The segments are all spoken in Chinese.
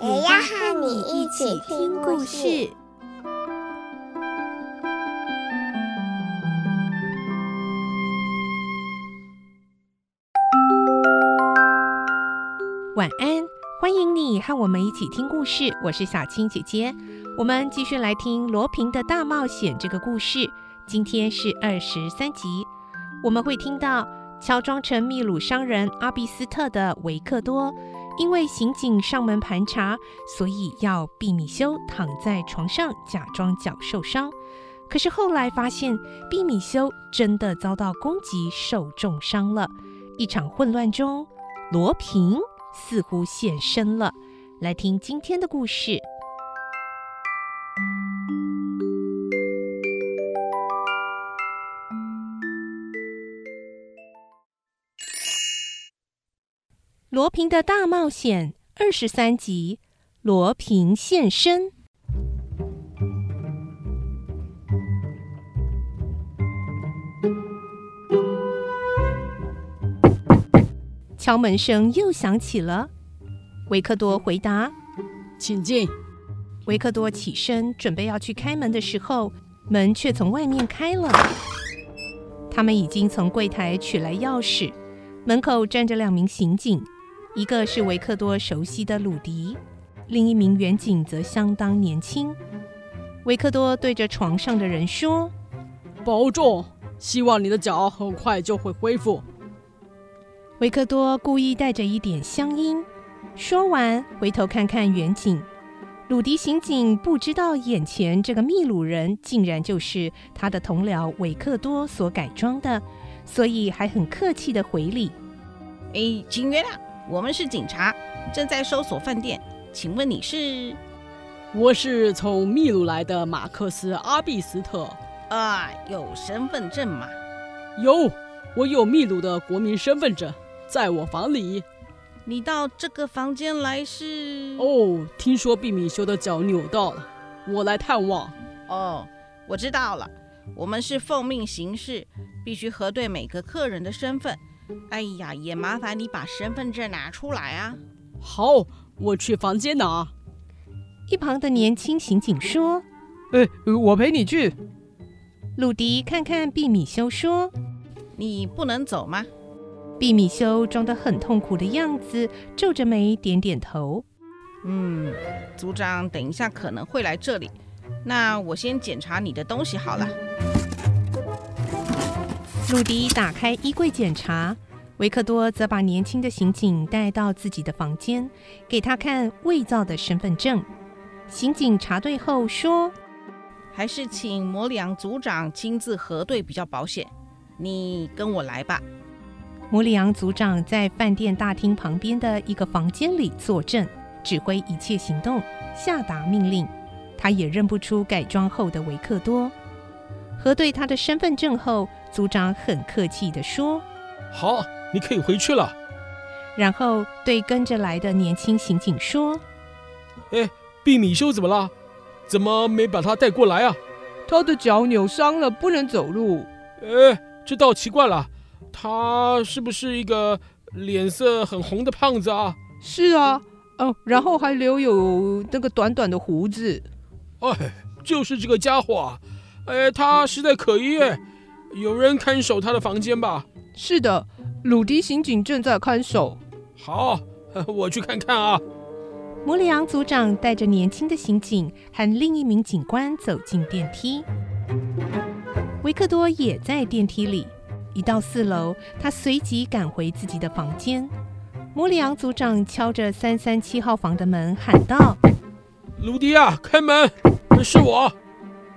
也要和你一起听故事。晚安，欢迎你和我们一起听故事。我是小青姐姐，我们继续来听罗平的大冒险这个故事。今天是二十三集，我们会听到乔装成秘鲁商人阿比斯特的维克多，因为刑警上门盘查，所以要毕米修躺在床上假装脚受伤。可是后来发现毕米修真的遭到攻击，受重伤了。一场混乱中，罗平。似乎现身了，来听今天的故事。罗平的大冒险二十三集，罗平现身。敲门声又响起了，维克多回答：“请进。”维克多起身准备要去开门的时候，门却从外面开了。他们已经从柜台取来钥匙，门口站着两名刑警，一个是维克多熟悉的鲁迪，另一名远景则相当年轻。维克多对着床上的人说：“保重，希望你的脚很快就会恢复。”维克多故意带着一点乡音，说完回头看看远景。鲁迪刑警不知道眼前这个秘鲁人竟然就是他的同僚维克多所改装的，所以还很客气的回礼：“哎，请原谅，我们是警察，正在搜索饭店，请问你是？”“我是从秘鲁来的马克思阿比斯特。”“啊，有身份证吗？”“有，我有秘鲁的国民身份证。”在我房里，你到这个房间来是？哦，听说毕米修的脚扭到了，我来探望。哦，我知道了，我们是奉命行事，必须核对每个客人的身份。哎呀，也麻烦你把身份证拿出来啊。好，我去房间拿。一旁的年轻刑警说：“哎，我陪你去。”鲁迪看看毕米修说：“你不能走吗？”毕米修装得很痛苦的样子，皱着眉点点头。嗯，组长等一下可能会来这里，那我先检查你的东西好了。鲁迪打开衣柜检查，维克多则把年轻的刑警带到自己的房间，给他看伪造的身份证。刑警查对后说：“还是请摩里昂组长亲自核对比较保险。你跟我来吧。”摩里昂组长在饭店大厅旁边的一个房间里坐镇，指挥一切行动，下达命令。他也认不出改装后的维克多。核对他的身份证后，组长很客气地说：“好，你可以回去了。”然后对跟着来的年轻刑警说：“哎，毕米修怎么了？怎么没把他带过来啊？他的脚扭伤了，不能走路。哎，这倒奇怪了。”他是不是一个脸色很红的胖子啊？是啊，哦，然后还留有那个短短的胡子。哎，就是这个家伙啊！哎，他实在可疑哎。有人看守他的房间吧？是的，鲁迪刑警正在看守。好，我去看看啊。摩里昂组长带着年轻的刑警和另一名警官走进电梯，维克多也在电梯里。一到四楼，他随即赶回自己的房间。摩里昂组长敲着三三七号房的门，喊道：“鲁迪啊，开门！是我。”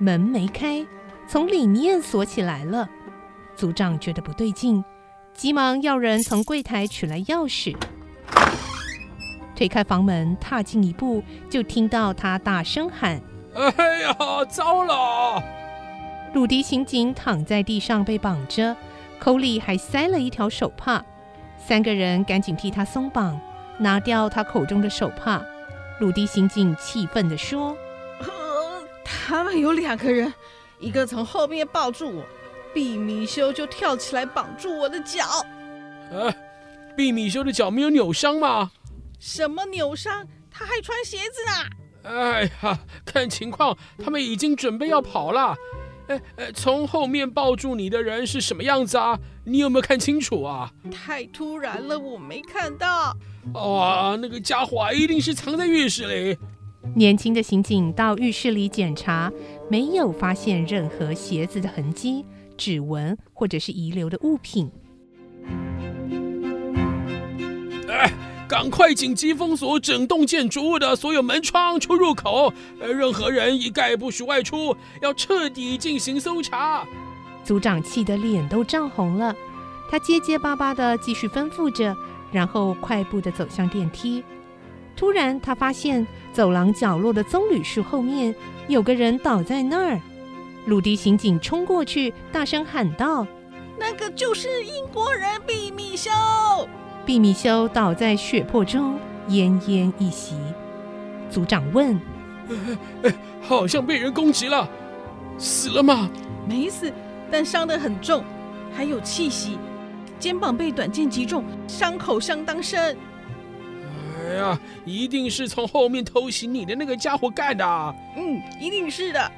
门没开，从里面锁起来了。组长觉得不对劲，急忙要人从柜台取来钥匙。推开房门，踏进一步，就听到他大声喊：“哎呀，糟了！”鲁迪刑警躺在地上被绑着，口里还塞了一条手帕。三个人赶紧替他松绑，拿掉他口中的手帕。鲁迪刑警气愤地说：“他们有两个人，一个从后面抱住我，毕米修就跳起来绑住我的脚。呃，毕米修的脚没有扭伤吗？什么扭伤？他还穿鞋子呢。哎呀，看情况，他们已经准备要跑了。哎哎，从后面抱住你的人是什么样子啊？你有没有看清楚啊？太突然了，我没看到。哇，那个家伙一定是藏在浴室里。年轻的刑警到浴室里检查，没有发现任何鞋子的痕迹、指纹或者是遗留的物品。哎，赶快紧急封锁整栋建筑物的所有门窗、出入口，任何人一概不许外出，要彻底进行搜查。组长气得脸都涨红了，他结结巴巴的继续吩咐着，然后快步的走向电梯。突然，他发现走廊角落的棕榈树后面有个人倒在那儿。鲁迪刑警冲过去，大声喊道：“那个就是英国人毕米修！”毕米修倒在血泊中，奄奄一息。组长问：“好像被人攻击了，死了吗？”“没死，但伤得很重，还有气息，肩膀被短剑击中，伤口相当深。”哎呀，一定是从后面偷袭你的那个家伙干的。嗯，一定是的。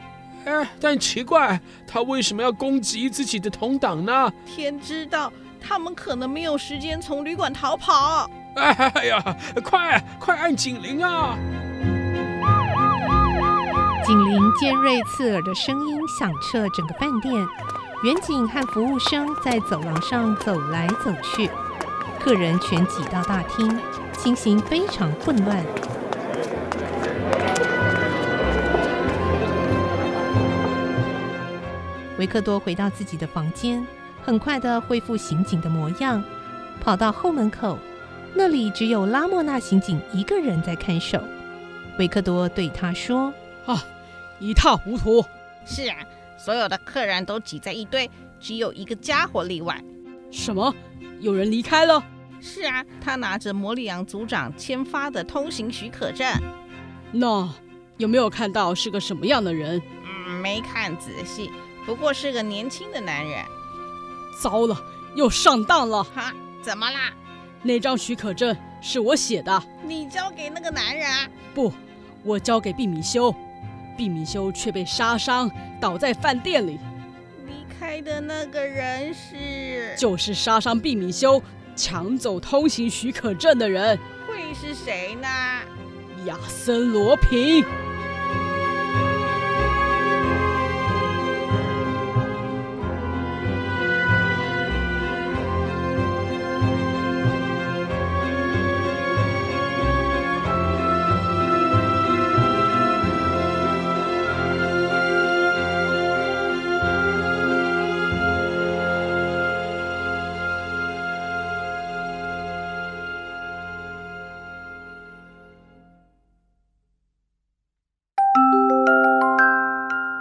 哎，但奇怪，他为什么要攻击自己的同党呢？天知道，他们可能没有时间从旅馆逃跑。哎呀，快快按警铃啊！警铃尖锐刺耳的声音响彻整个饭店，远景和服务生在走廊上走来走去，客人全挤到大厅。情形非常混乱。维克多回到自己的房间，很快的恢复刑警的模样，跑到后门口，那里只有拉莫纳刑警一个人在看守。维克多对他说：“啊，一塌糊涂。是啊，所有的客人都挤在一堆，只有一个家伙例外。什么？有人离开了？”是啊，他拿着魔里昂组长签发的通行许可证。那有没有看到是个什么样的人？嗯，没看仔细，不过是个年轻的男人。糟了，又上当了！哈，怎么啦？那张许可证是我写的。你交给那个男人啊？不，我交给毕米修。毕米修却被杀伤，倒在饭店里。离开的那个人是？就是杀伤毕米修。抢走通行许可证的人会是谁呢？亚森·罗平。